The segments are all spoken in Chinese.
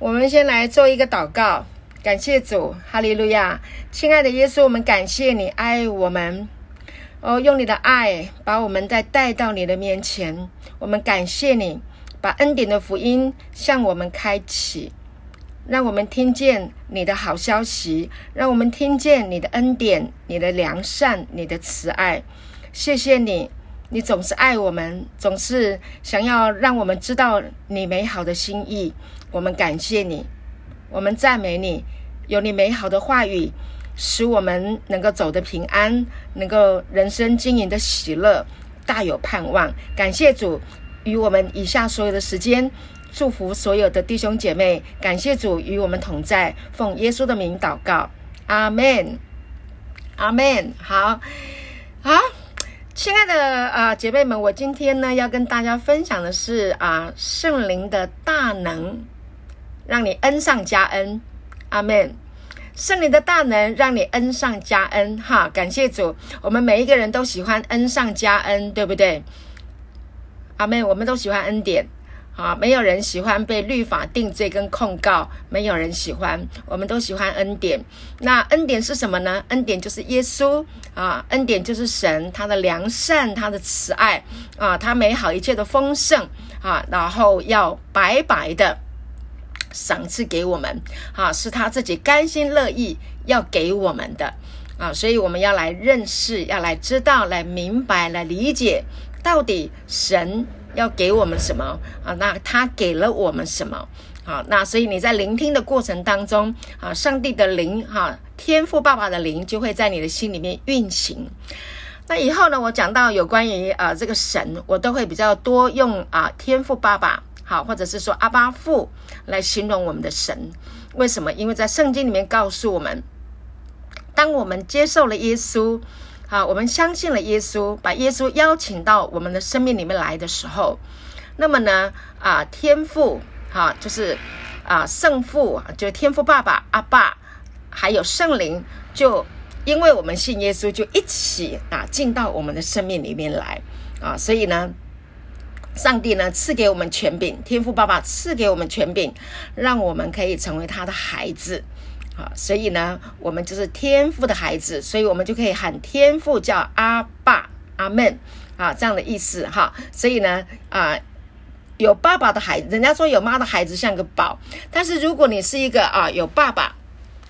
我们先来做一个祷告，感谢主，哈利路亚，亲爱的耶稣，我们感谢你爱我们，哦，用你的爱把我们再带到你的面前，我们感谢你，把恩典的福音向我们开启，让我们听见你的好消息，让我们听见你的恩典、你的良善、你的慈爱，谢谢你。你总是爱我们，总是想要让我们知道你美好的心意。我们感谢你，我们赞美你，有你美好的话语，使我们能够走得平安，能够人生经营的喜乐，大有盼望。感谢主与我们以下所有的时间，祝福所有的弟兄姐妹。感谢主与我们同在，奉耶稣的名祷告，阿门，阿门。好，好。亲爱的啊、姐妹们，我今天呢要跟大家分享的是啊圣灵的大能，让你恩上加恩，阿门。圣灵的大能让你恩上加恩，哈，感谢主。我们每一个人都喜欢恩上加恩，对不对？阿妹。我们都喜欢恩典。啊，没有人喜欢被律法定罪跟控告，没有人喜欢，我们都喜欢恩典。那恩典是什么呢？恩典就是耶稣啊，恩典就是神，他的良善，他的慈爱啊，他美好一切的丰盛啊，然后要白白的赏赐给我们啊，是他自己甘心乐意要给我们的啊，所以我们要来认识，要来知道，来明白，来理解，到底神。要给我们什么啊？那他给了我们什么？好，那所以你在聆听的过程当中啊，上帝的灵哈，天赋爸爸的灵就会在你的心里面运行。那以后呢，我讲到有关于啊这个神，我都会比较多用啊天赋爸爸好，或者是说阿爸父来形容我们的神。为什么？因为在圣经里面告诉我们，当我们接受了耶稣。啊，我们相信了耶稣，把耶稣邀请到我们的生命里面来的时候，那么呢，啊，天父，哈、就是啊，圣父，就天父爸爸，阿爸，还有圣灵，就因为我们信耶稣，就一起啊进到我们的生命里面来啊，所以呢，上帝呢赐给我们权柄，天父爸爸赐给我们权柄，让我们可以成为他的孩子。好，所以呢，我们就是天父的孩子，所以我们就可以喊天父叫阿爸、阿门啊，这样的意思哈。所以呢，啊，有爸爸的孩子，人家说有妈的孩子像个宝，但是如果你是一个啊有爸爸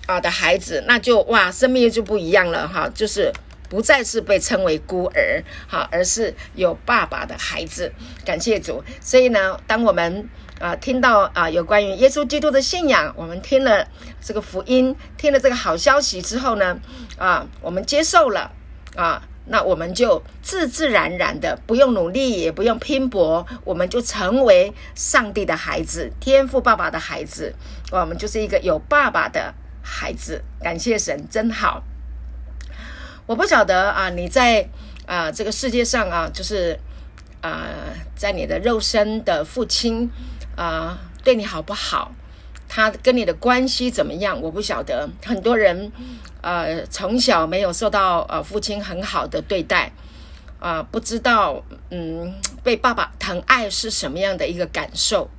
啊的孩子，那就哇，生命就不一样了哈，就是不再是被称为孤儿哈，而是有爸爸的孩子。感谢主。所以呢，当我们啊，听到啊有关于耶稣基督的信仰，我们听了这个福音，听了这个好消息之后呢，啊，我们接受了啊，那我们就自自然然的不用努力，也不用拼搏，我们就成为上帝的孩子，天父爸爸的孩子，我们就是一个有爸爸的孩子。感谢神，真好。我不晓得啊，你在啊这个世界上啊，就是啊，在你的肉身的父亲。啊，对你好不好？他跟你的关系怎么样？我不晓得。很多人，呃，从小没有受到呃父亲很好的对待，啊、不知道嗯被爸爸疼爱是什么样的一个感受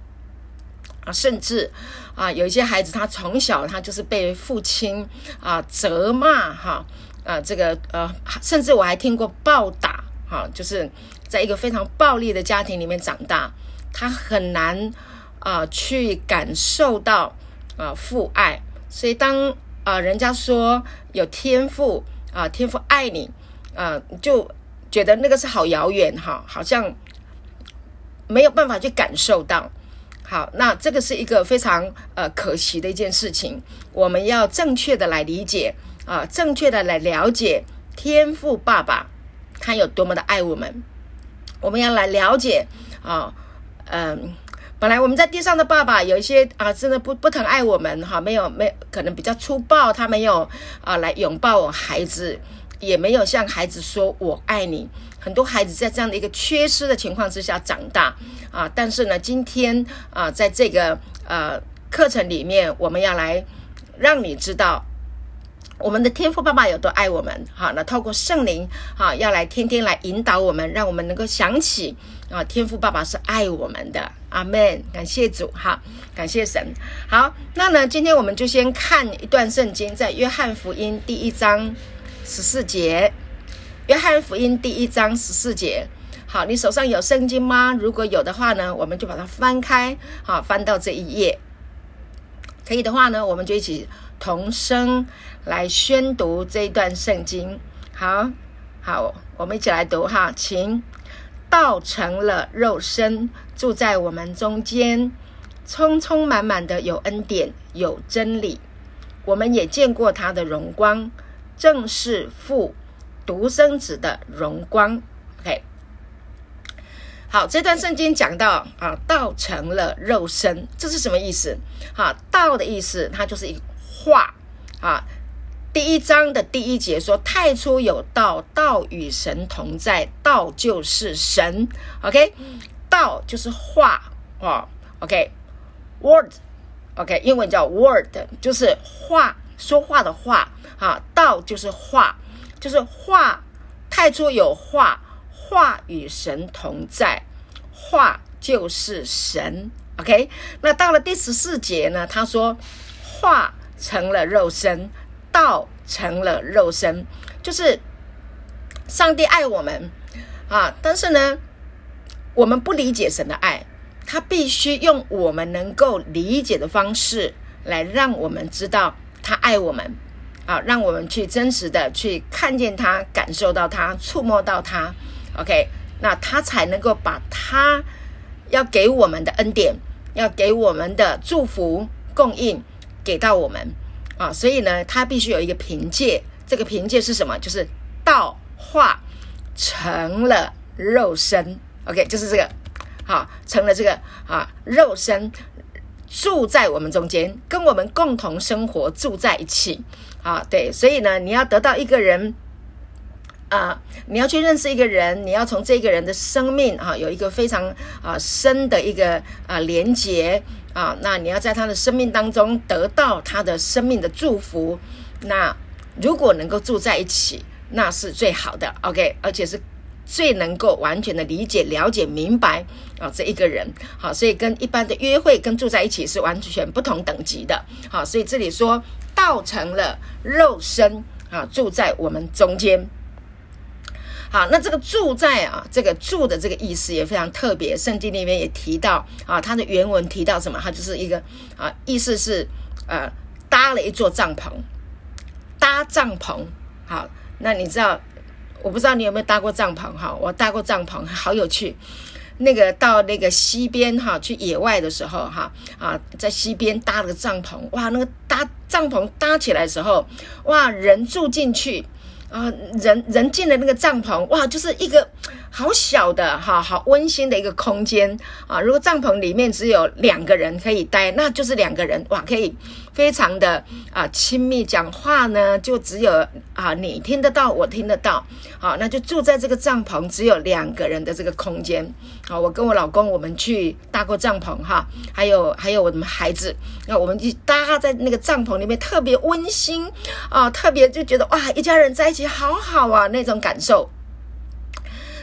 啊，甚至啊，有一些孩子他从小他就是被父亲啊责骂哈，啊这个呃，甚至我还听过暴打哈、就是在一个非常暴力的家庭里面长大。他很难啊、去感受到啊、父爱，所以当啊、人家说有天赋啊、天赋爱你啊、呃，就觉得那个是好遥远哈，好像没有办法去感受到。好，那这个是一个非常呃可惜的一件事情。我们要正确的来理解啊、正确的来了解天赋爸爸他有多么的爱我们。我们要来了解啊。嗯，本来我们在地上的爸爸有一些啊，真的不不疼爱我们哈，没有没可能比较粗暴，他没有啊来拥抱我孩子，也没有向孩子说我爱你。很多孩子在这样的一个缺失的情况之下长大啊，但是呢，今天啊，在这个呃课程里面，我们要来让你知道我们的天父爸爸有多爱我们？好，那透过圣灵，好，要来天天来引导我们，让我们能够想起啊，天父爸爸是爱我们的。阿门，感谢主，哈，感谢神。好，那呢，今天我们就先看一段圣经，在约翰福音第一章十四节。约翰福音第一章十四节。好，你手上有圣经吗？如果有的话呢，我们就把它翻开，好，翻到这一页。可以的话呢，我们就一起同声来宣读这一段圣经。好，好，我们一起来读哈，请。道成了肉身，住在我们中间，充充满满的有恩典，有真理。我们也见过他的荣光，正是父独生子的荣光。OK，好，这段圣经讲到啊，道成了肉身，这是什么意思？啊，道的意思，它就是一话啊。第一章的第一节说：“太初有道，道与神同在，道就是神。”OK，道就是话哦。OK，word，OK，英文叫 word，就是话，说话的话。啊，道就是话，就是话。太初有话，话与神同在，话就是神。OK，那到了第十四节呢？他说：“话成了肉身。”道成了肉身，就是上帝爱我们啊！但是呢，我们不理解神的爱，他必须用我们能够理解的方式来让我们知道他爱我们啊！让我们去真实的去看见他，感受到他，触摸到他。OK，那他才能够把他要给我们的恩典，要给我们的祝福供应给到我们。啊，所以呢，他必须有一个凭借，这个凭借是什么？就是道化成了肉身，OK，就是这个，好，成了这个啊肉身住在我们中间，跟我们共同生活，住在一起，啊，对，所以呢，你要得到一个人，啊，你要去认识一个人，你要从这个人的生命啊，有一个非常啊深的一个啊连结。啊，那你要在他的生命当中得到他的生命的祝福。那如果能够住在一起，那是最好的。OK，而且是最能够完全的理解、了解、明白啊这一个人。好，所以跟一般的约会跟住在一起是完全不同等级的。好，所以这里说道成了肉身啊，住在我们中间。好，那这个住在啊，这个住的这个意思也非常特别。圣经里面也提到啊，它的原文提到什么？它就是一个啊，意思是呃，搭了一座帐篷，搭帐篷。好，那你知道，我不知道你有没有搭过帐篷哈？我搭过帐篷，好有趣。那个到那个溪边哈，去野外的时候哈啊，在溪边搭了个帐篷，哇，那个搭帐篷搭起来的时候，哇，人住进去。啊，人人进了那个帐篷，哇，就是一个好小的哈，好温馨的一个空间啊。如果帐篷里面只有两个人可以待，那就是两个人哇，可以非常的啊亲密讲话呢，就只有啊你听得到，我听得到，好，那就住在这个帐篷，只有两个人的这个空间。好，我跟我老公我们去搭过帐篷哈，还有还有我们孩子，那我们就搭在那个帐篷里面，特别温馨啊，特别就觉得哇，一家人在一起。好好啊，那种感受。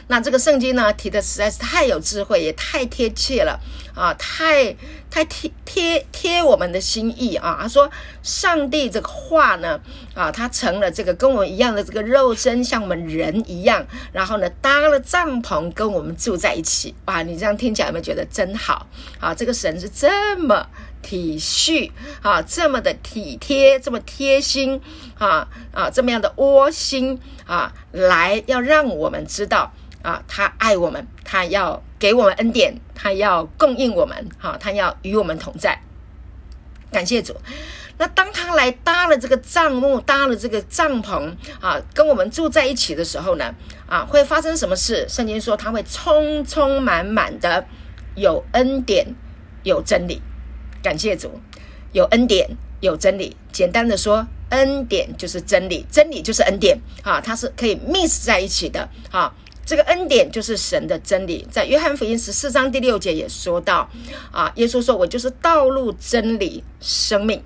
那这个圣经呢，提的实在是太有智慧，也太贴切了啊，太太贴贴贴我们的心意啊。他说，上帝这个话呢，啊，他成了这个跟我们一样的这个肉身，像我们人一样，然后呢，搭了帐篷跟我们住在一起。哇，你这样听起来有没有觉得真好啊？这个神是这么。体恤啊，这么的体贴，这么贴心啊啊，这么样的窝心啊，来要让我们知道啊，他爱我们，他要给我们恩典，他要供应我们，哈、啊，他要与我们同在。感谢主。那当他来搭了这个帐幕，搭了这个帐篷啊，跟我们住在一起的时候呢，啊，会发生什么事？圣经说他会充充满满的有恩典，有真理。感谢主，有恩典，有真理。简单的说，恩典就是真理，真理就是恩典啊，它是可以 mix 在一起的啊。这个恩典就是神的真理，在约翰福音十四章第六节也说到啊，耶稣说：“我就是道路、真理、生命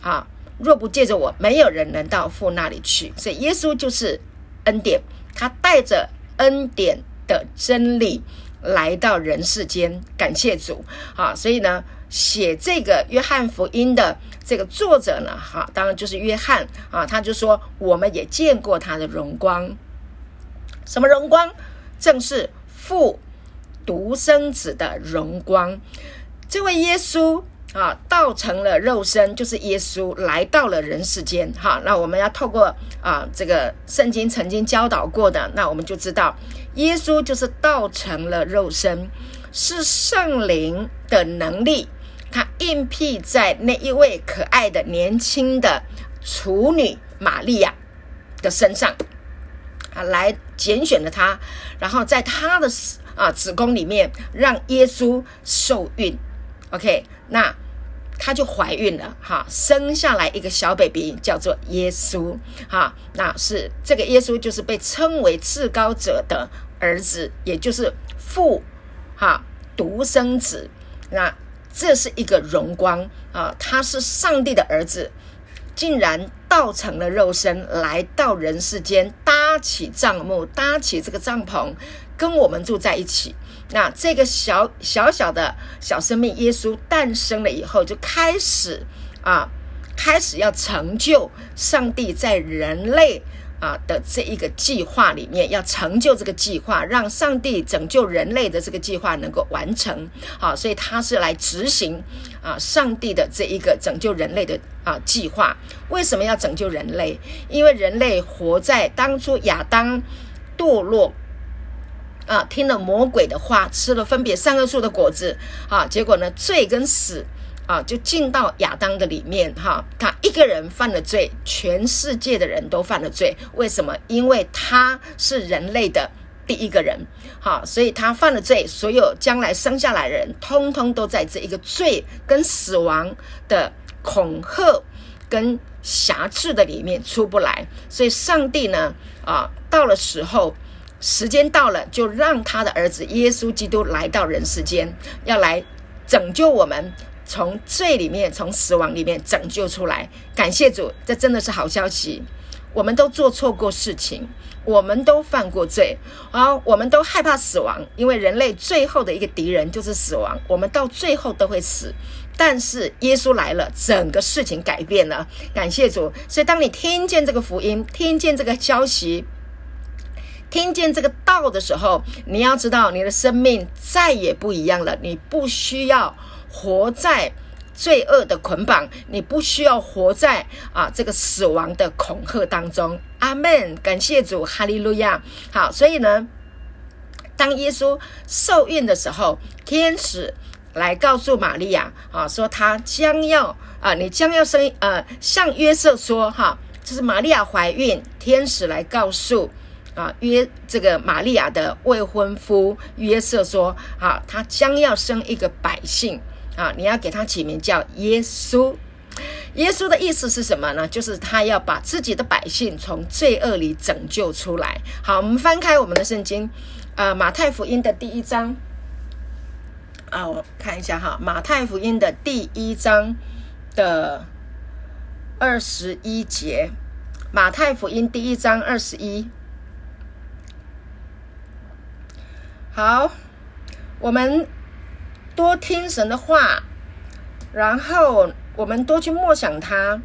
啊，若不借着我，没有人能到父那里去。所以耶稣就是恩典，他带着恩典的真理来到人世间。感谢主啊！所以呢，写这个约翰福音的这个作者呢，哈，当然就是约翰啊，他就说我们也见过他的荣光。什么荣光？正是父独生子的荣光。这位耶稣啊，道成了肉身，就是耶稣来到了人世间。哈，那我们要透过啊，这个圣经曾经教导过的，那我们就知道，耶稣就是道成了肉身，是圣灵的能力，他应庇在那一位可爱的年轻的处女玛利亚的身上。啊，来拣选了他，然后在他的啊子宫里面让耶稣受孕，OK，那他就怀孕了，哈，生下来一个小 baby 叫做耶稣，哈，那是这个耶稣就是被称为至高者的儿子，也就是父，哈，独生子，那这是一个荣光啊，他是上帝的儿子。竟然道成了肉身，来到人世间，搭起帐幕，搭起这个帐篷，跟我们住在一起。那这个小小小的小生命，耶稣诞生了以后，就开始啊，开始要成就上帝在人类。啊的这一个计划里面，要成就这个计划，让上帝拯救人类的这个计划能够完成。好，所以他是来执行啊上帝的这一个拯救人类的啊计划。为什么要拯救人类？因为人类活在当初亚当堕落啊，听了魔鬼的话，吃了分别善恶树的果子啊，结果呢，罪跟死。啊，就进到亚当的里面哈，他一个人犯了罪，全世界的人都犯了罪。为什么？因为他是人类的第一个人，好，所以他犯了罪，所有将来生下来的人，通通都在这一个罪跟死亡的恐吓跟辖制的里面出不来。所以上帝呢，啊，到了时候，时间到了，就让他的儿子耶稣基督来到人世间，要来拯救我们。从罪里面，从死亡里面拯救出来，感谢主，这真的是好消息。我们都做错过事情，我们都犯过罪，啊，我们都害怕死亡，因为人类最后的一个敌人就是死亡，我们到最后都会死。但是耶稣来了，整个事情改变了，感谢主。所以当你听见这个福音，听见这个消息，听见这个道的时候，你要知道，你的生命再也不一样了，你不需要。活在罪恶的捆绑，你不需要活在啊这个死亡的恐吓当中。阿门，感谢主，哈利路亚。好，所以呢，当耶稣受孕的时候，天使来告诉玛利亚啊，说他将要啊，你将要生呃，向约瑟说哈，就是玛利亚怀孕，天使来告诉啊约这个玛利亚的未婚夫约瑟说，啊，他将要生一个百姓。啊，你要给他起名叫耶稣。耶稣的意思是什么呢？就是他要把自己的百姓从罪恶里拯救出来。好，我们翻开我们的圣经，啊，马太福音的第一章。啊，我看一下哈，马太福音的第一章的二十一节。马太福音第一章二十一。好，我们。多听神的话，然后我们多去默想他，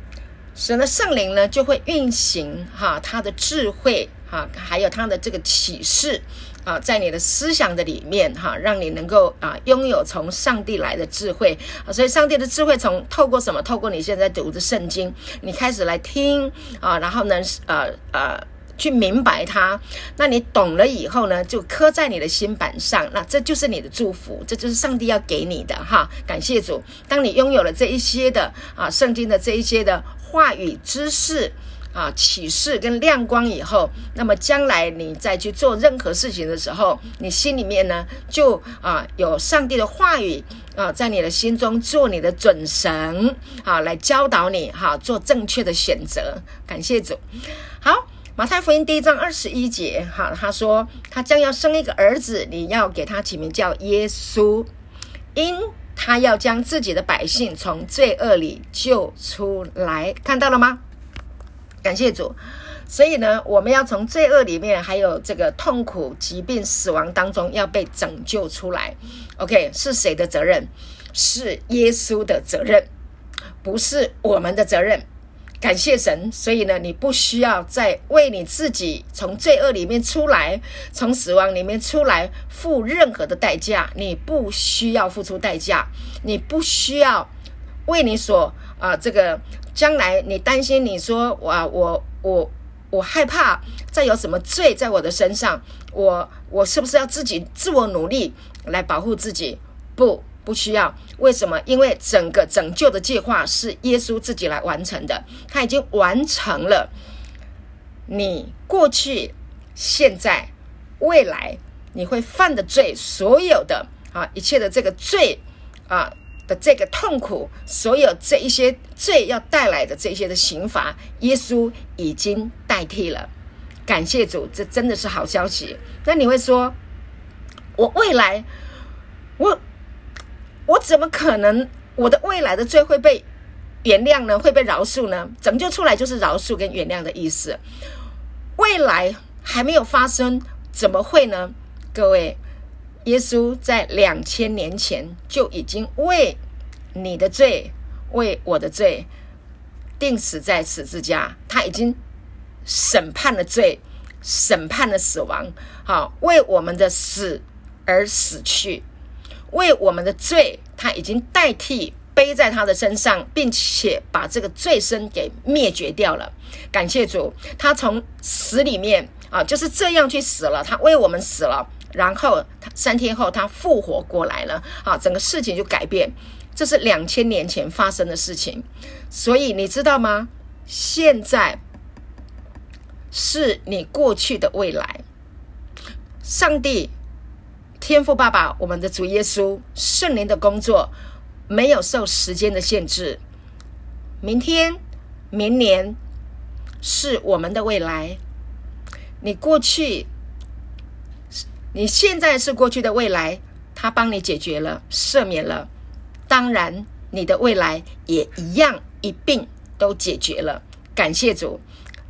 神的圣灵呢就会运行哈，他的智慧哈，还有他的这个启示啊，在你的思想的里面哈，让你能够啊拥有从上帝来的智慧啊，所以上帝的智慧从透过什么？透过你现在读的圣经，你开始来听啊，然后呢，呃呃。去明白它，那你懂了以后呢，就刻在你的心板上，那这就是你的祝福，这就是上帝要给你的哈。感谢主，当你拥有了这一些的啊，圣经的这一些的话语知识啊，启示跟亮光以后，那么将来你再去做任何事情的时候，你心里面呢就啊有上帝的话语啊，在你的心中做你的准绳啊，来教导你哈，做正确的选择。感谢主，好。马太福音第一章二十一节，哈，他说他将要生一个儿子，你要给他起名叫耶稣，因他要将自己的百姓从罪恶里救出来，看到了吗？感谢主。所以呢，我们要从罪恶里面，还有这个痛苦、疾病、死亡当中，要被拯救出来。OK，是谁的责任？是耶稣的责任，不是我们的责任。感谢神。所以呢，你不需要再为你自己从罪恶里面出来，从死亡里面出来付任何的代价。你不需要付出代价，你不需要为你所啊这个将来你担心你说我我。我我害怕再有什么罪在我的身上，我我是不是要自己自我努力来保护自己？不，不需要。为什么？因为整个拯救的计划是耶稣自己来完成的，他已经完成了。你过去、现在、未来你会犯的罪，所有的啊一切的这个罪啊的。这个痛苦，所有这一些罪要带来的这些的刑罚，耶稣已经代替了。感谢主，这真的是好消息。那你会说，我未来，我我怎么可能我的未来的罪会被原谅呢？会被饶恕呢？拯救出来就是饶恕跟原谅的意思。未来还没有发生，怎么会呢？各位。耶稣在两千年前就已经为你的罪、为我的罪钉死在十字架，他已经审判了罪，审判了死亡，好，为我们的死而死去，为我们的罪，他已经代替背在他的身上，并且把这个罪身给灭绝掉了。感谢主，他从死里面啊，就是这样去死了，他为我们死了。然后他三天后他复活过来了，啊，整个事情就改变。这是两千年前发生的事情，所以你知道吗？现在是你过去的未来。上帝、天父、爸爸，我们的主耶稣、圣灵的工作没有受时间的限制。明天、明年是我们的未来。你过去。你现在是过去的未来，他帮你解决了，赦免了。当然，你的未来也一样一并都解决了。感谢主，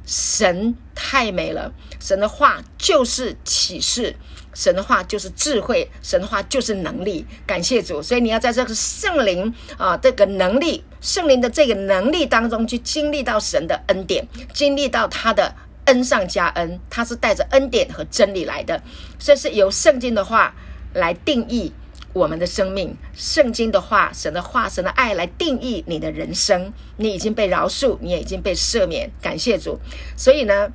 神太美了。神的话就是启示，神的话就是智慧，神的话就是能力。感谢主，所以你要在这个圣灵啊，这个能力，圣灵的这个能力当中去经历到神的恩典，经历到他的。恩上加恩，它是带着恩典和真理来的，所以是由圣经的话来定义我们的生命。圣经的话，神的话，神的爱来定义你的人生。你已经被饶恕，你也已经被赦免，感谢主。所以呢，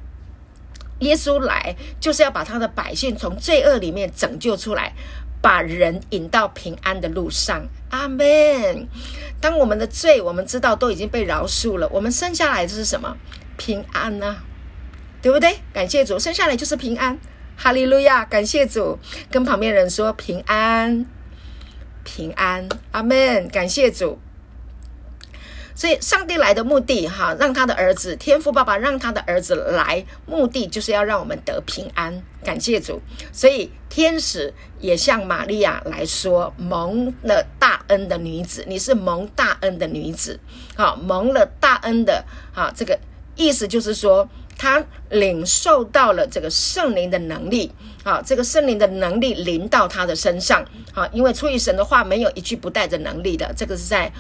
耶稣来就是要把他的百姓从罪恶里面拯救出来，把人引到平安的路上。阿门。当我们的罪，我们知道都已经被饶恕了，我们生下来的是什么？平安呢、对不对？感谢主，生下来就是平安，哈利路亚！感谢主，跟旁边人说平安，平安，阿门！感谢主。所以，上帝来的目的，哈，让他的儿子天父爸爸让他的儿子来，目的就是要让我们得平安。感谢主。所以，天使也向玛利亚来说：“蒙了大恩的女子，你是蒙大恩的女子，好，蒙了大恩的，好，这个意思就是说。”他领受到了这个圣灵的能力，啊，这个圣灵的能力临到他的身上，啊，因为出于神的话没有一句不带着能力的，这个是在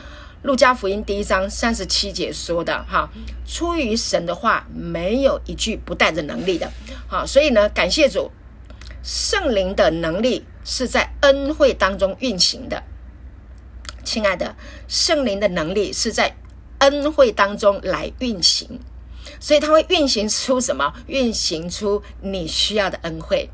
路加福音第一章三十七节说的，哈，出于神的话没有一句不带着能力的，好，所以呢，感谢主，圣灵的能力是在恩惠当中运行的，亲爱的，圣灵的能力是在恩惠当中来运行。所以他会运行出什么？运行出你需要的恩惠，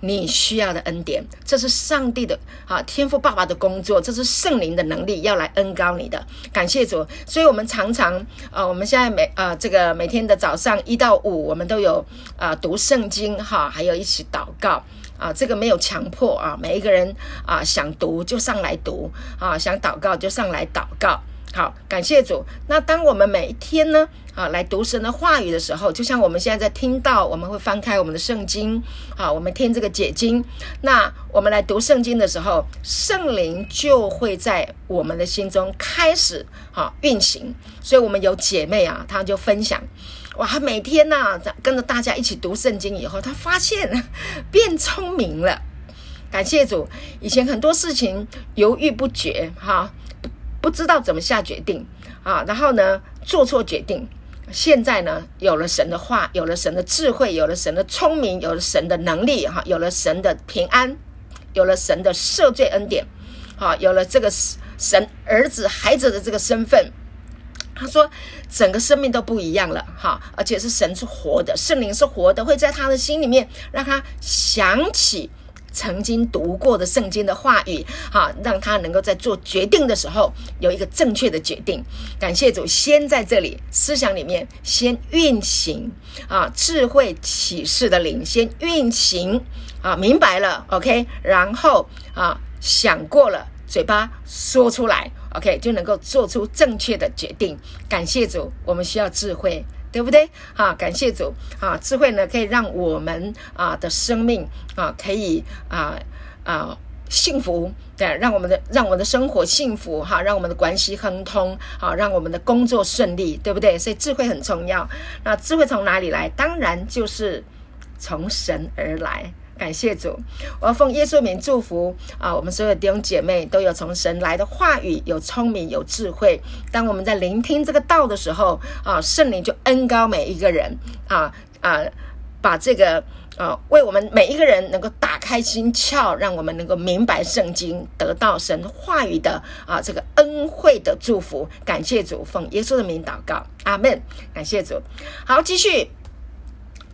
你需要的恩典。这是上帝的啊，天赋爸爸的工作，这是圣灵的能力要来恩膏你的。感谢主。所以我们常常啊，我们现在每啊这个每天的早上一到五，我们都有啊读圣经哈，还有一起祷告啊。这个没有强迫啊，每一个人啊想读就上来读啊，想祷告就上来祷告。好，感谢主。那当我们每一天呢，啊，来读神的话语的时候，就像我们现在在听到，我们会翻开我们的圣经，好，我们听这个解经。那我们来读圣经的时候，圣灵就会在我们的心中开始好运行。所以，我们有姐妹啊，她就分享，哇，每天呐、啊，跟着大家一起读圣经以后，她发现 变聪明了。感谢主，以前很多事情犹豫不决，哈。不知道怎么下决定啊，然后呢，做错决定。现在呢，有了神的话，有了神的智慧，有了神的聪明，有了神的能力，哈，有了神的平安，有了神的赦罪恩典，好，有了这个神儿子孩子的这个身份。他说，整个生命都不一样了，哈，而且是神是活的，圣灵是活的，会在他的心里面让他想起。曾经读过的圣经的话语，哈，让他能够在做决定的时候有一个正确的决定。感谢主，先在这里思想里面先运行啊，智慧启示的灵先运行啊，明白了，OK，然后啊想过了，嘴巴说出来，OK，就能够做出正确的决定。感谢主，我们需要智慧。对不对？啊，感谢主啊！智慧呢，可以让我们啊的生命啊，可以啊啊幸福，对，让我们的让我们的生活幸福哈，让我们的关系亨通，啊，让我们的工作顺利，对不对？所以智慧很重要。那智慧从哪里来？当然就是从神而来。感谢主，我要奉耶稣名祝福啊！我们所有的弟兄姐妹都有从神来的话语，有聪明，有智慧。当我们在聆听这个道的时候啊，圣灵就恩膏每一个人啊啊，把这个啊为我们每一个人能够打开心窍，让我们能够明白圣经，得到神话语的啊这个恩惠的祝福。感谢主，奉耶稣的名祷告，阿门。感谢主，好，继续。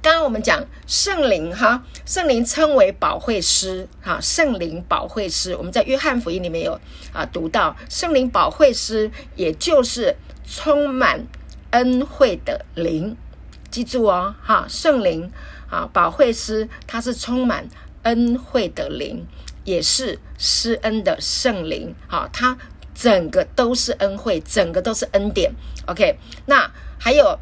刚刚我们讲圣灵哈，圣灵称为保惠师哈，圣灵保惠师，我们在约翰福音里面有啊读到圣灵保惠师，也就是充满恩惠的灵，记住哦哈，圣灵啊保惠师，它是充满恩惠的灵，也是施恩的圣灵，好，它整个都是恩惠，整个都是恩典，OK，那还有。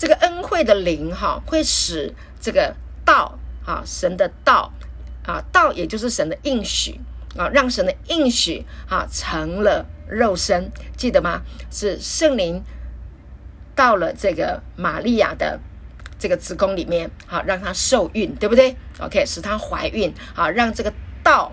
这个恩惠的灵哈，会使这个道啊，神的道啊，道也就是神的应许啊，让神的应许啊成了肉身，记得吗？是圣灵到了这个玛利亚的这个子宫里面，好让她受孕，对不对？OK，使她怀孕，好让这个道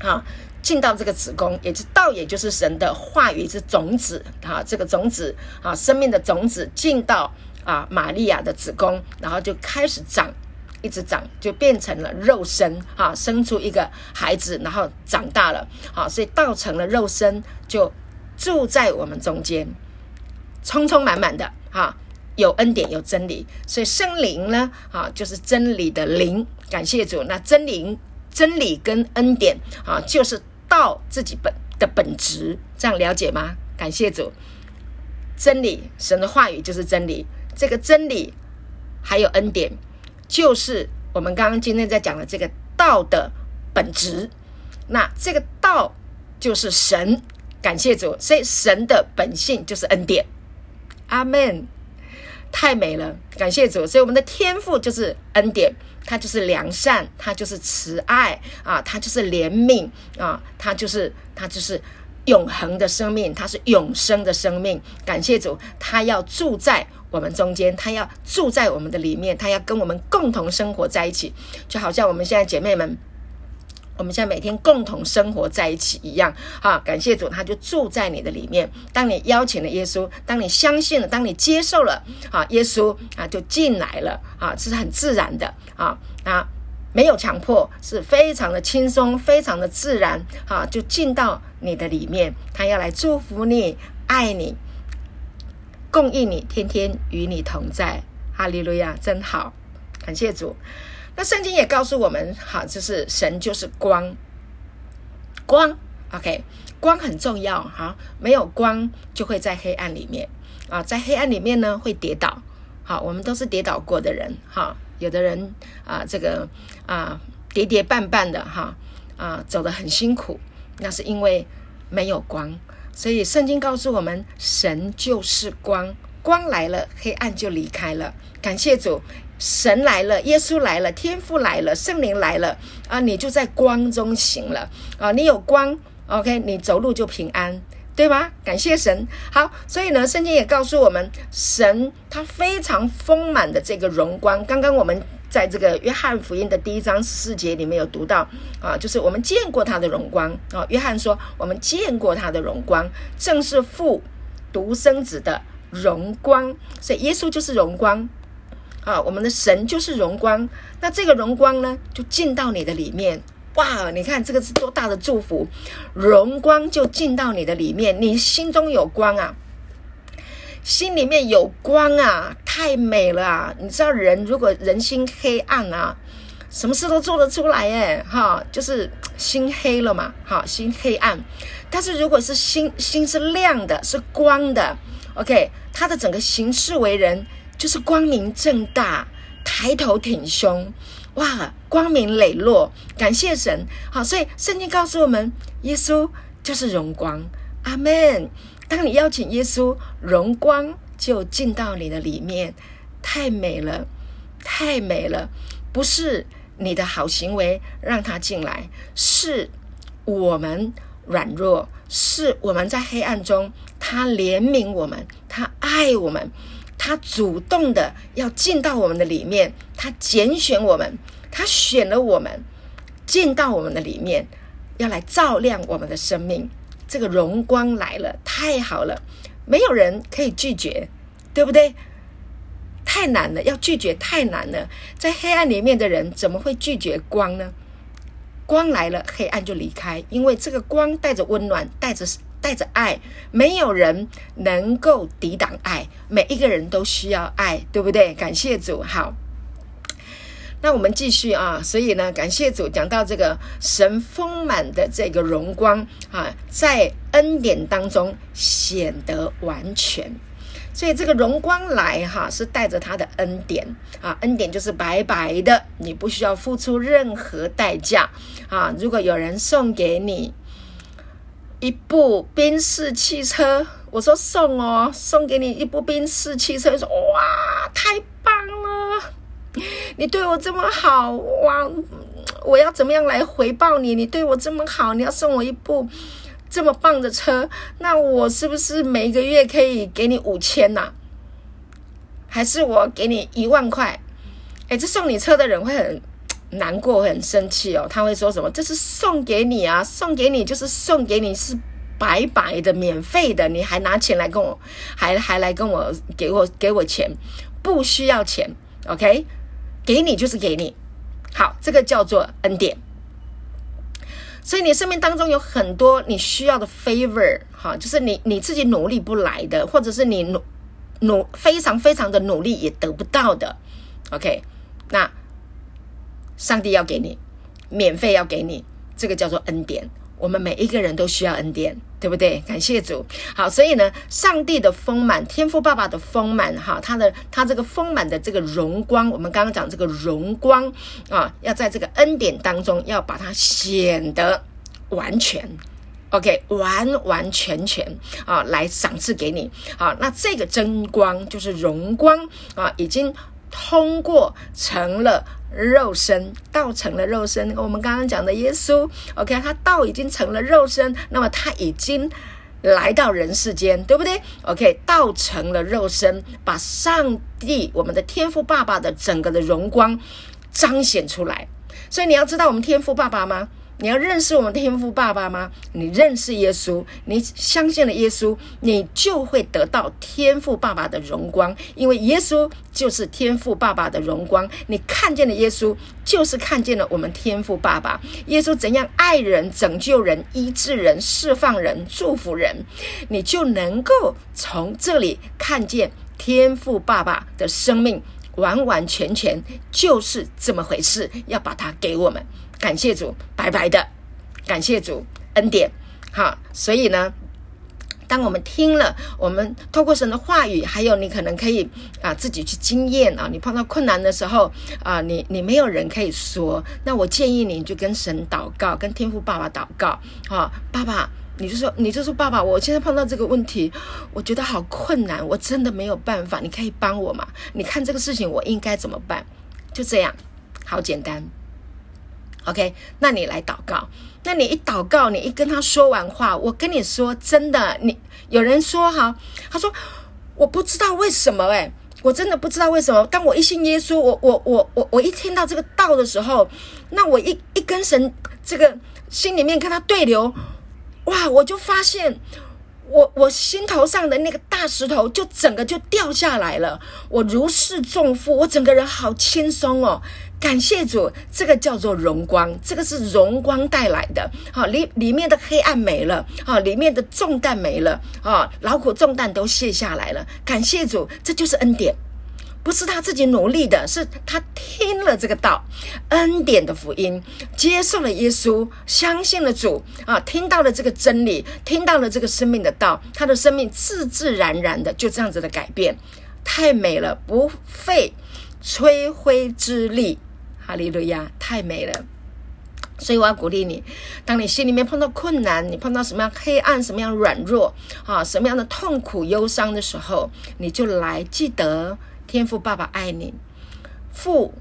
啊。进到这个子宫，也就道，也就是神的话语之种子啊，这个种子啊，生命的种子进到啊玛利亚的子宫，然后就开始长，一直长，就变成了肉身啊，生出一个孩子，然后长大了，好，所以道成了肉身，就住在我们中间，充充满满的哈，有恩典有真理，所以圣灵呢啊，就是真理的灵，感谢主，那真理真理跟恩典啊，就是。道自己本的本质，这样了解吗？感谢主，真理，神的话语就是真理。这个真理还有恩典，就是我们刚刚今天在讲的这个道的本质。那这个道就是神，感谢主，所以神的本性就是恩典。阿门。太美了，感谢主。所以我们的天赋就是恩典，它就是良善，它就是慈爱啊，它就是怜悯啊，它就是它就是永恒的生命，它是永生的生命。感谢主，他要住在我们中间，他要住在我们的里面，他要跟我们共同生活在一起，就好像我们现在姐妹们。我们现在每天共同生活在一起一样，哈，感谢主，他就住在你的里面。当你邀请了耶稣，当你相信了，当你接受了，啊，耶稣啊就进来了，啊，这是很自然的，啊啊，没有强迫，是非常的轻松，非常的自然，啊，就进到你的里面，他要来祝福你，爱你，供应你，天天与你同在，哈利路亚，真好，感谢主。那圣经也告诉我们，哈，就是神就是光，光，OK，光很重要，哈，没有光就会在黑暗里面，啊，在黑暗里面呢会跌倒，好，我们都是跌倒过的人，哈，有的人啊，这个啊跌跌绊绊的，哈，啊走得很辛苦，那是因为没有光，所以圣经告诉我们，神就是光，光来了，黑暗就离开了。感谢主，神来了，耶稣来了，天父来了，圣灵来了啊！你就在光中行了啊！你有光，OK，你走路就平安。对吧？感谢神。好，所以呢，圣经也告诉我们，神他非常丰满的这个荣光。刚刚我们在这个约翰福音的第一章四节里面有读到啊，就是我们见过他的荣光啊。约翰说，我们见过他的荣光，正是父独生子的荣光。所以耶稣就是荣光啊，我们的神就是荣光。那这个荣光呢，就进到你的里面。哇，你看这个是多大的祝福！荣光就进到你的里面，你心中有光啊，心里面有光啊，太美了啊！你知道人如果人心黑暗啊，什么事都做得出来耶，哈，就是心黑了嘛，哈，心黑暗。但是如果是心心是亮的，是光的，OK，他的整个行事为人就是光明正大，抬头挺胸。哇，光明磊落，感谢神。好，所以圣经告诉我们，耶稣就是荣光。阿门。当你邀请耶稣，荣光就进到你的里面，太美了，太美了。不是你的好行为让他进来，是我们软弱，是我们在黑暗中，他怜悯我们，他爱我们。他主动的要进到我们的里面，他拣选我们，他选了我们进到我们的里面，要来照亮我们的生命。这个荣光来了，太好了，没有人可以拒绝，对不对？太难了，要拒绝太难了。在黑暗里面的人怎么会拒绝光呢？光来了，黑暗就离开，因为这个光带着温暖，带着。带着爱，没有人能够抵挡爱。每一个人都需要爱，对不对？感谢主。好，那我们继续啊。所以呢，感谢主，讲到这个神丰满的这个荣光啊，在恩典当中显得完全。所以这个荣光来哈，是带着他的恩典啊。恩典就是白白的，你不需要付出任何代价啊。如果有人送给你。一部宾士汽车，我说送哦，送给你一部宾士汽车，说哇，太棒了！你对我这么好，哇，我要怎么样来回报你？你对我这么好，你要送我一部这么棒的车，那我是不是每个月可以给你五千呐？还是我给你一万块？哎，这送你车的人会很。难过很生气哦，他会说什么？这是送给你啊，送给你就是送给你是白白的、免费的，你还拿钱来跟我，还还来跟我给我给我钱，不需要钱，OK？给你就是给你，好，这个叫做恩典。所以你生命当中有很多你需要的 favor，哈，就是你你自己努力不来的，或者是你努努非常非常的努力也得不到的，OK？那。上帝要给你，免费要给你，这个叫做恩典。我们每一个人都需要恩典，对不对？感谢主。好，所以呢，上帝的丰满，天父爸爸的丰满，哈，他的他这个丰满的这个荣光，我们刚刚讲这个荣光啊，要在这个恩典当中，要把它显得完全，OK，完完全全啊，来赏赐给你。好，那这个真光就是荣光啊，已经通过成了。肉身道成了肉身，我们刚刚讲的耶稣，OK，他道已经成了肉身，那么他已经来到人世间，对不对？OK，道成了肉身，把上帝我们的天父爸爸的整个的荣光彰显出来。所以你要知道我们天父爸爸吗？你要认识我们天父爸爸吗？你认识耶稣，你相信了耶稣，你就会得到天父爸爸的荣光，因为耶稣就是天父爸爸的荣光。你看见了耶稣，就是看见了我们天父爸爸。耶稣怎样爱人、拯救人、医治人、释放人、祝福人，你就能够从这里看见天父爸爸的生命，完完全全就是这么回事，要把它给我们。感谢主，白白的，感谢主恩典，好，所以呢，当我们听了，我们透过神的话语，还有你可能可以啊自己去经验啊，你碰到困难的时候啊，你你没有人可以说，那我建议你就跟神祷告，跟天父爸爸祷告，啊，爸爸，你就说，你就说，爸爸，我现在碰到这个问题，我觉得好困难，我真的没有办法，你可以帮我吗？你看这个事情我应该怎么办？就这样，好简单。OK，那你来祷告。那你一祷告，你一跟他说完话，我跟你说真的，你有人说哈，他说我不知道为什么诶，我真的不知道为什么。当我一信耶稣，我我我我我一听到这个道的时候，那我一一跟神这个心里面跟他对流，哇，我就发现。我我心头上的那个大石头就整个就掉下来了，我如释重负，我整个人好轻松哦！感谢主，这个叫做荣光，这个是荣光带来的。好，里里面的黑暗没了，好，里面的重担没了，啊，劳苦重担都卸下来了。感谢主，这就是恩典。不是他自己努力的，是他听了这个道，恩典的福音，接受了耶稣，相信了主啊，听到了这个真理，听到了这个生命的道，他的生命自自然然的就这样子的改变，太美了，不费吹灰之力，哈利路亚，太美了。所以我要鼓励你，当你心里面碰到困难，你碰到什么样黑暗、什么样软弱啊、什么样的痛苦、忧伤的时候，你就来记得。天父爸爸爱你，父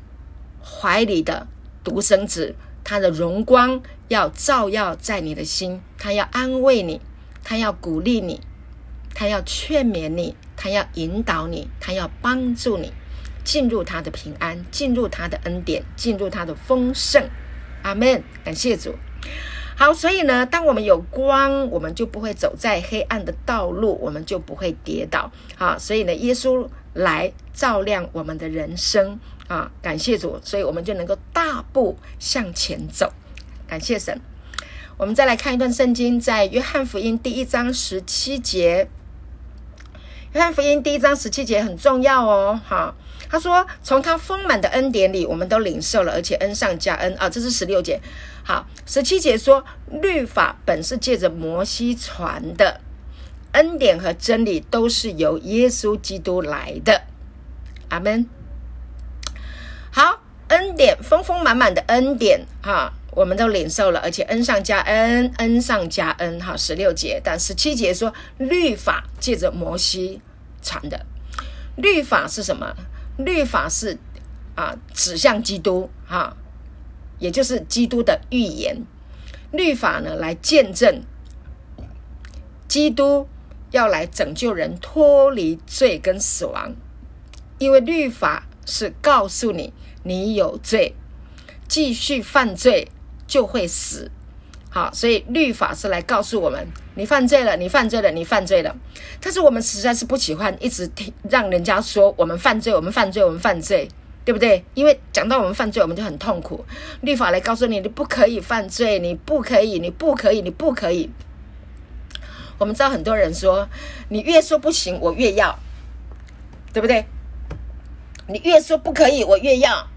怀里的独生子，他的荣光要照耀在你的心，他要安慰你，他要鼓励你，他要劝勉你，他要引导你，他要帮助你进入他的平安，进入他的恩典，进入他的丰盛。阿门！感谢主。好，所以呢，当我们有光，我们就不会走在黑暗的道路，我们就不会跌倒。好，所以呢，耶稣。来照亮我们的人生啊！感谢主，所以我们就能够大步向前走。感谢神。我们再来看一段圣经，在约翰福音第一章十七节。约翰福音第一章十七节很重要哦，哈。他说：“从他丰满的恩典里，我们都领受了，而且恩上加恩啊。”这是十六节。好，十七节说：“律法本是借着摩西传的。”恩典和真理都是由耶稣基督来的，阿门。好，恩典丰丰满满的恩典哈，我们都领受了，而且恩上加恩，恩上加恩哈。十六节，但十七节说律法借着摩西传的，律法是什么？律法是啊，指向基督哈，也就是基督的预言。律法呢，来见证基督。要来拯救人脱离罪跟死亡，因为律法是告诉你，你有罪，继续犯罪就会死。好，所以律法是来告诉我们，你犯罪了，你犯罪了，你犯罪了。但是我们实在是不喜欢一直听让人家说我们犯罪，我们犯罪，我们犯罪，对不对？因为讲到我们犯罪，我们就很痛苦。律法来告诉你，你不可以犯罪，你不可以，你不可以，你不可以。我们知道很多人说，你越说不行，我越要，对不对？你越说不可以，我越要。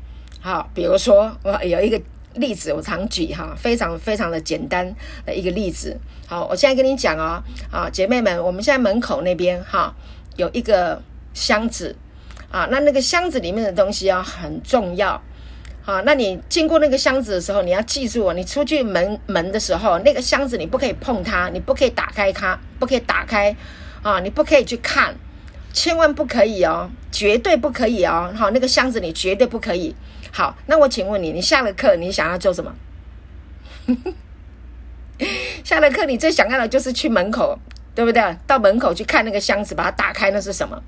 好，比如说我有一个例子，我常举哈，非常非常的简单的一个例子。好，我现在跟你讲哦，啊，姐妹们，我们现在门口那边哈有一个箱子啊，那那个箱子里面的东西啊很重要。好，那你经过那个箱子的时候，你要记住哦，你出去门门的时候，那个箱子你不可以碰它，你不可以打开它，不可以打开啊，你不可以去看，千万不可以哦，绝对不可以哦。好，那个箱子你绝对不可以。好，那我请问你，你下了课你想要做什么？下了课你最想要的就是去门口。对不对？到门口去看那个箱子，把它打开，那是什么？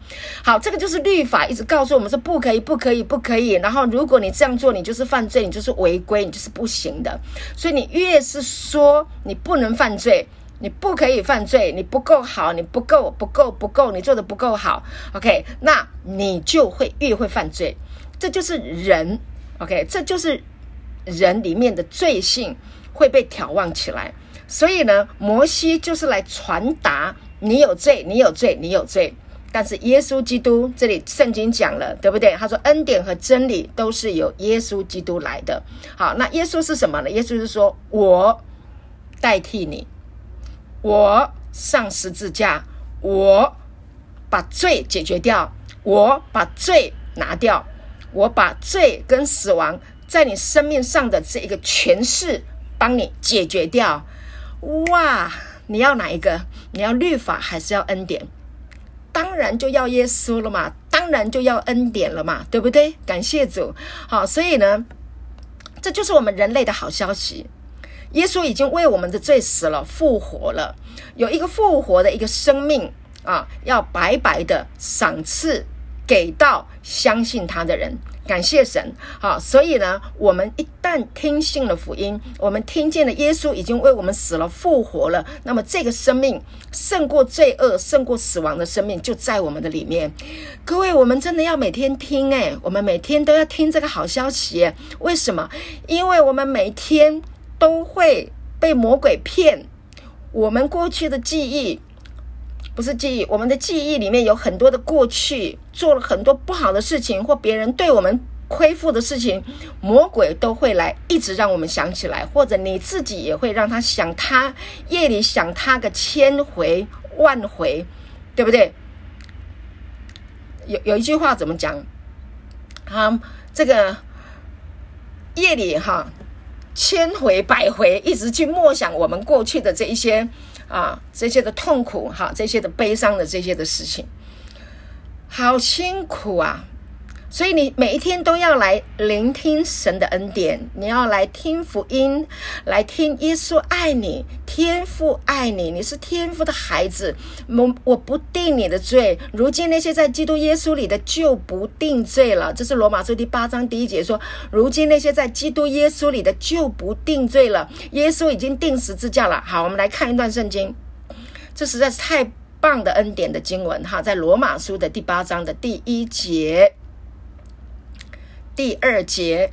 好，这个就是律法，一直告诉我们说不可以，不可以，不可以。然后，如果你这样做，你就是犯罪，你就是违规，你就是不行的。所以，你越是说你不能犯罪，你不可以犯罪，你不够好，你不够，不够，不够，你做的不够好。OK，那你就会越会犯罪。这就是人，OK，这就是人里面的罪性会被挑旺起来。所以呢，摩西就是来传达你有罪，你有罪，你有罪。但是耶稣基督这里圣经讲了，对不对？他说恩典和真理都是由耶稣基督来的。好，那耶稣是什么呢？耶稣是说我代替你，我上十字架，我把罪解决掉，我把罪拿掉，我把罪跟死亡在你生命上的这一个权势帮你解决掉。哇，你要哪一个？你要律法还是要恩典？当然就要耶稣了嘛，当然就要恩典了嘛，对不对？感谢主。好，所以呢，这就是我们人类的好消息。耶稣已经为我们的罪死了，复活了，有一个复活的一个生命啊，要白白的赏赐给到相信他的人。感谢神，好，所以呢，我们一旦听信了福音，我们听见了耶稣已经为我们死了、复活了，那么这个生命胜过罪恶、胜过死亡的生命就在我们的里面。各位，我们真的要每天听，诶，我们每天都要听这个好消息。为什么？因为我们每天都会被魔鬼骗，我们过去的记忆。不是记忆，我们的记忆里面有很多的过去，做了很多不好的事情，或别人对我们亏负的事情，魔鬼都会来一直让我们想起来，或者你自己也会让他想他，夜里想他个千回万回，对不对？有有一句话怎么讲？啊，这个夜里哈，千回百回，一直去默想我们过去的这一些。啊，这些的痛苦，哈，这些的悲伤的这些的事情，好辛苦啊！所以你每一天都要来聆听神的恩典，你要来听福音，来听耶稣爱你，天父爱你，你是天父的孩子。我我不定你的罪，如今那些在基督耶稣里的就不定罪了。这是罗马书第八章第一节说：如今那些在基督耶稣里的就不定罪了。耶稣已经定十字架了。好，我们来看一段圣经，这实在是太棒的恩典的经文哈，在罗马书的第八章的第一节。第二节，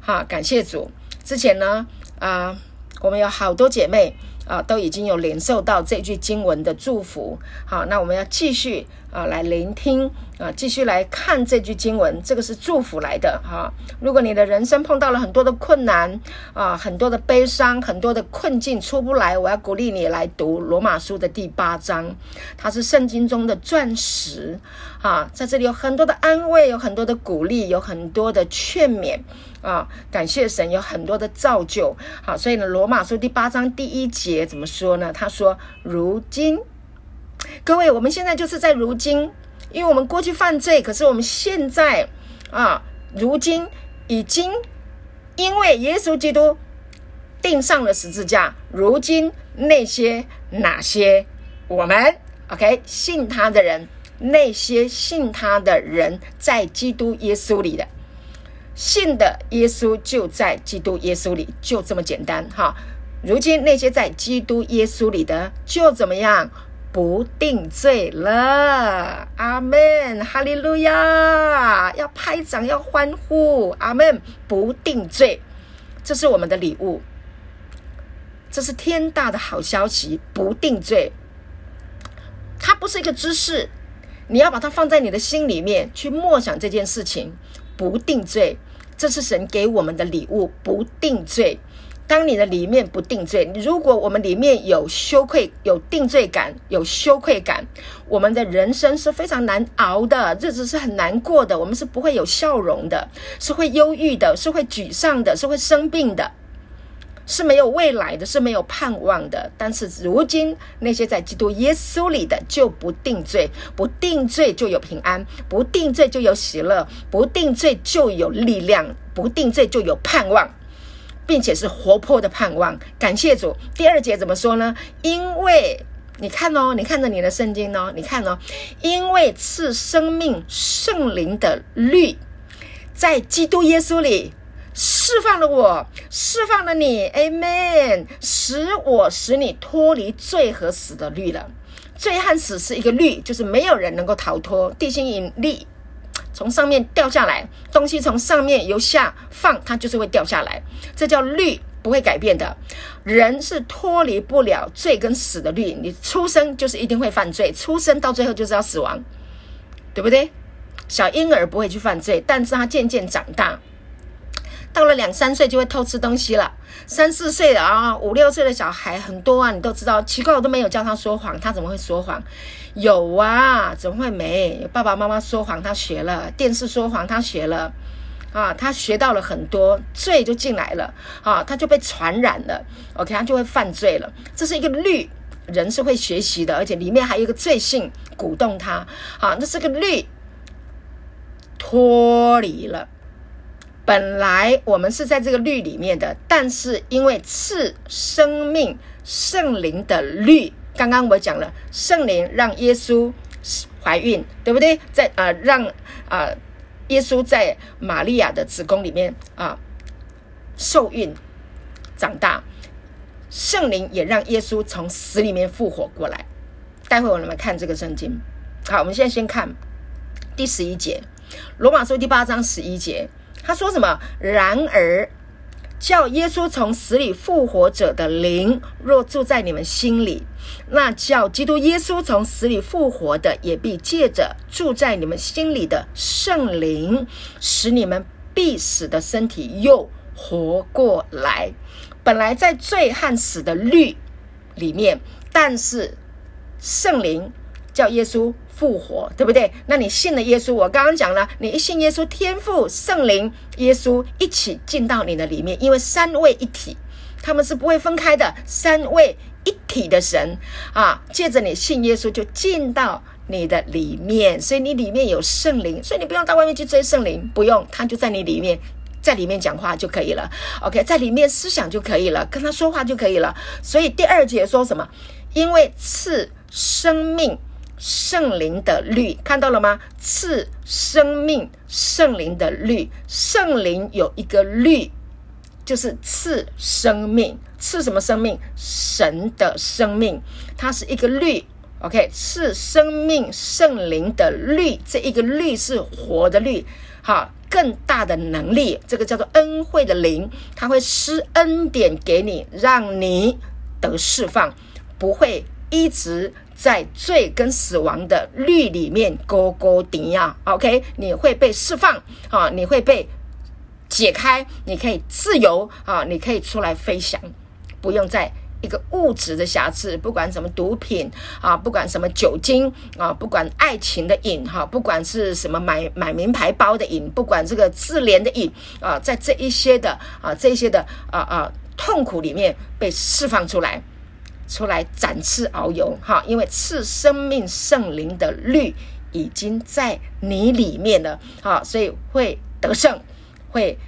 好，感谢主。之前呢，啊，我们有好多姐妹啊，都已经有领受到这句经文的祝福。好，那我们要继续啊，来聆听啊，继续来看这句经文，这个是祝福来的哈。如果你的人生碰到了很多的困难啊，很多的悲伤，很多的困境出不来，我要鼓励你来读罗马书的第八章，它是圣经中的钻石。啊，在这里有很多的安慰，有很多的鼓励，有很多的劝勉啊！感谢神，有很多的造就。好，所以呢，《罗马书》第八章第一节怎么说呢？他说：“如今，各位，我们现在就是在如今，因为我们过去犯罪，可是我们现在啊，如今已经因为耶稣基督钉上了十字架。如今那些哪些我们 OK 信他的人。”那些信他的人，在基督耶稣里的，信的耶稣就在基督耶稣里，就这么简单哈。如今那些在基督耶稣里的，就怎么样？不定罪了。阿门，哈利路亚！要拍掌，要欢呼。阿门，不定罪，这是我们的礼物，这是天大的好消息。不定罪，它不是一个知识。你要把它放在你的心里面去默想这件事情，不定罪，这是神给我们的礼物。不定罪，当你的里面不定罪，如果我们里面有羞愧、有定罪感、有羞愧感，我们的人生是非常难熬的，日子是很难过的，我们是不会有笑容的，是会忧郁的，是会沮丧的，是会生病的。是没有未来的，是没有盼望的。但是如今那些在基督耶稣里的就不定罪，不定罪就有平安，不定罪就有喜乐，不定罪就有力量，不定罪就有盼望，并且是活泼的盼望。感谢主。第二节怎么说呢？因为你看哦，你看着你的圣经哦，你看哦，因为赐生命圣灵的律在基督耶稣里。释放了我，释放了你，Amen。使我使你脱离罪和死的律了。罪和死是一个律，就是没有人能够逃脱。地心引力从上面掉下来，东西从上面由下放，它就是会掉下来。这叫律，不会改变的。人是脱离不了罪跟死的律。你出生就是一定会犯罪，出生到最后就是要死亡，对不对？小婴儿不会去犯罪，但是他渐渐长大。到了两三岁就会偷吃东西了，三四岁的啊，五六岁的小孩很多啊，你都知道。奇怪，我都没有叫他说谎，他怎么会说谎？有啊，怎么会没？爸爸妈妈说谎，他学了；电视说谎，他学了。啊，他学到了很多，罪就进来了。啊，他就被传染了。OK，他就会犯罪了。这是一个律，人是会学习的，而且里面还有一个罪性鼓动他。好，那是个律脱离了。本来我们是在这个律里面的，但是因为赐生命圣灵的律，刚刚我讲了，圣灵让耶稣怀孕，对不对？在啊、让啊、耶稣在玛利亚的子宫里面啊、受孕长大，圣灵也让耶稣从死里面复活过来。待会我们来看这个圣经。好，我们现在先看第十一节，罗马书第八章十一节。他说什么？然而，叫耶稣从死里复活者的灵，若住在你们心里，那叫基督耶稣从死里复活的，也必借着住在你们心里的圣灵，使你们必死的身体又活过来。本来在罪和死的律里面，但是圣灵叫耶稣。复活，对不对？那你信了耶稣，我刚刚讲了，你一信耶稣，天父、圣灵、耶稣一起进到你的里面，因为三位一体，他们是不会分开的，三位一体的神啊，借着你信耶稣就进到你的里面，所以你里面有圣灵，所以你不用到外面去追圣灵，不用，他就在你里面，在里面讲话就可以了。OK，在里面思想就可以了，跟他说话就可以了。所以第二节说什么？因为赐生命。圣灵的律看到了吗？赐生命圣灵的律，圣灵有一个律，就是赐生命。赐什么生命？神的生命，它是一个律。OK，赐生命圣灵的律，这一个律是活的律。好，更大的能力，这个叫做恩惠的灵，它会施恩典给你，让你得释放，不会一直。在罪跟死亡的律里面勾勾顶呀，OK，你会被释放啊，你会被解开，你可以自由啊，你可以出来飞翔，不用在一个物质的瑕疵，不管什么毒品啊，不管什么酒精啊，不管爱情的瘾哈，不管是什么买买名牌包的瘾，不管这个自怜的瘾啊，在这一些的啊，这一些的啊啊痛苦里面被释放出来。出来展翅遨游，哈！因为赐生命圣灵的律已经在你里面了，哈！所以会得胜，会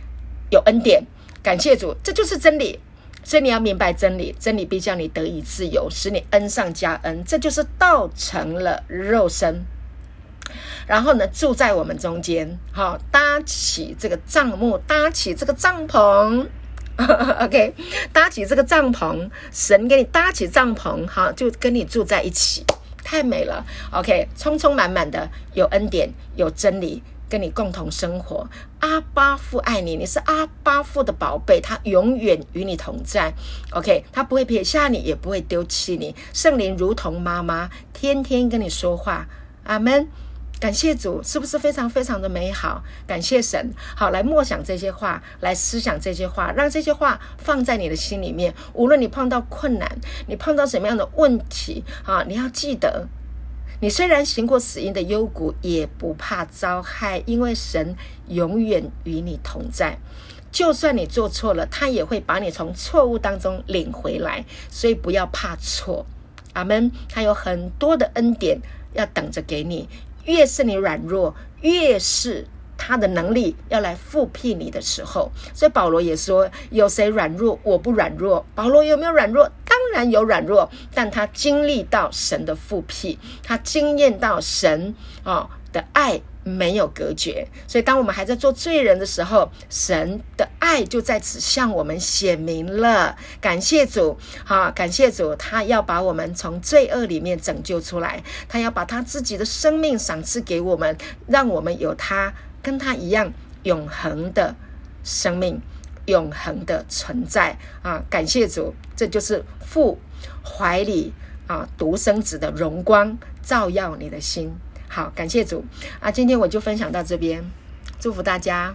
有恩典。感谢主，这就是真理。所以你要明白真理，真理必叫你得以自由，使你恩上加恩。这就是道成了肉身，然后呢，住在我们中间，哈！搭起这个帐幕，搭起这个帐篷。OK，搭起这个帐篷，神给你搭起帐篷，哈，就跟你住在一起，太美了。OK，充充满满的有恩典，有真理，跟你共同生活。阿爸父爱你，你是阿爸父的宝贝，他永远与你同在。OK，他不会撇下你，也不会丢弃你。圣灵如同妈妈，天天跟你说话。阿门。感谢主，是不是非常非常的美好？感谢神，好，来默想这些话，来思想这些话，让这些话放在你的心里面。无论你碰到困难，你碰到什么样的问题啊，你要记得，你虽然行过死荫的幽谷，也不怕遭害，因为神永远与你同在。就算你做错了，他也会把你从错误当中领回来。所以不要怕错，阿门。他有很多的恩典要等着给你。越是你软弱，越是他的能力要来复辟你的时候。所以保罗也说：“有谁软弱，我不软弱。”保罗有没有软弱？当然有软弱，但他经历到神的复辟，他经验到神啊的爱。没有隔绝，所以当我们还在做罪人的时候，神的爱就在此向我们显明了。感谢主，好，感谢主，他要把我们从罪恶里面拯救出来，他要把他自己的生命赏赐给我们，让我们有他跟他一样永恒的生命，永恒的存在啊！感谢主，这就是父怀里啊独生子的荣光，照耀你的心。好，感谢主啊！今天我就分享到这边，祝福大家。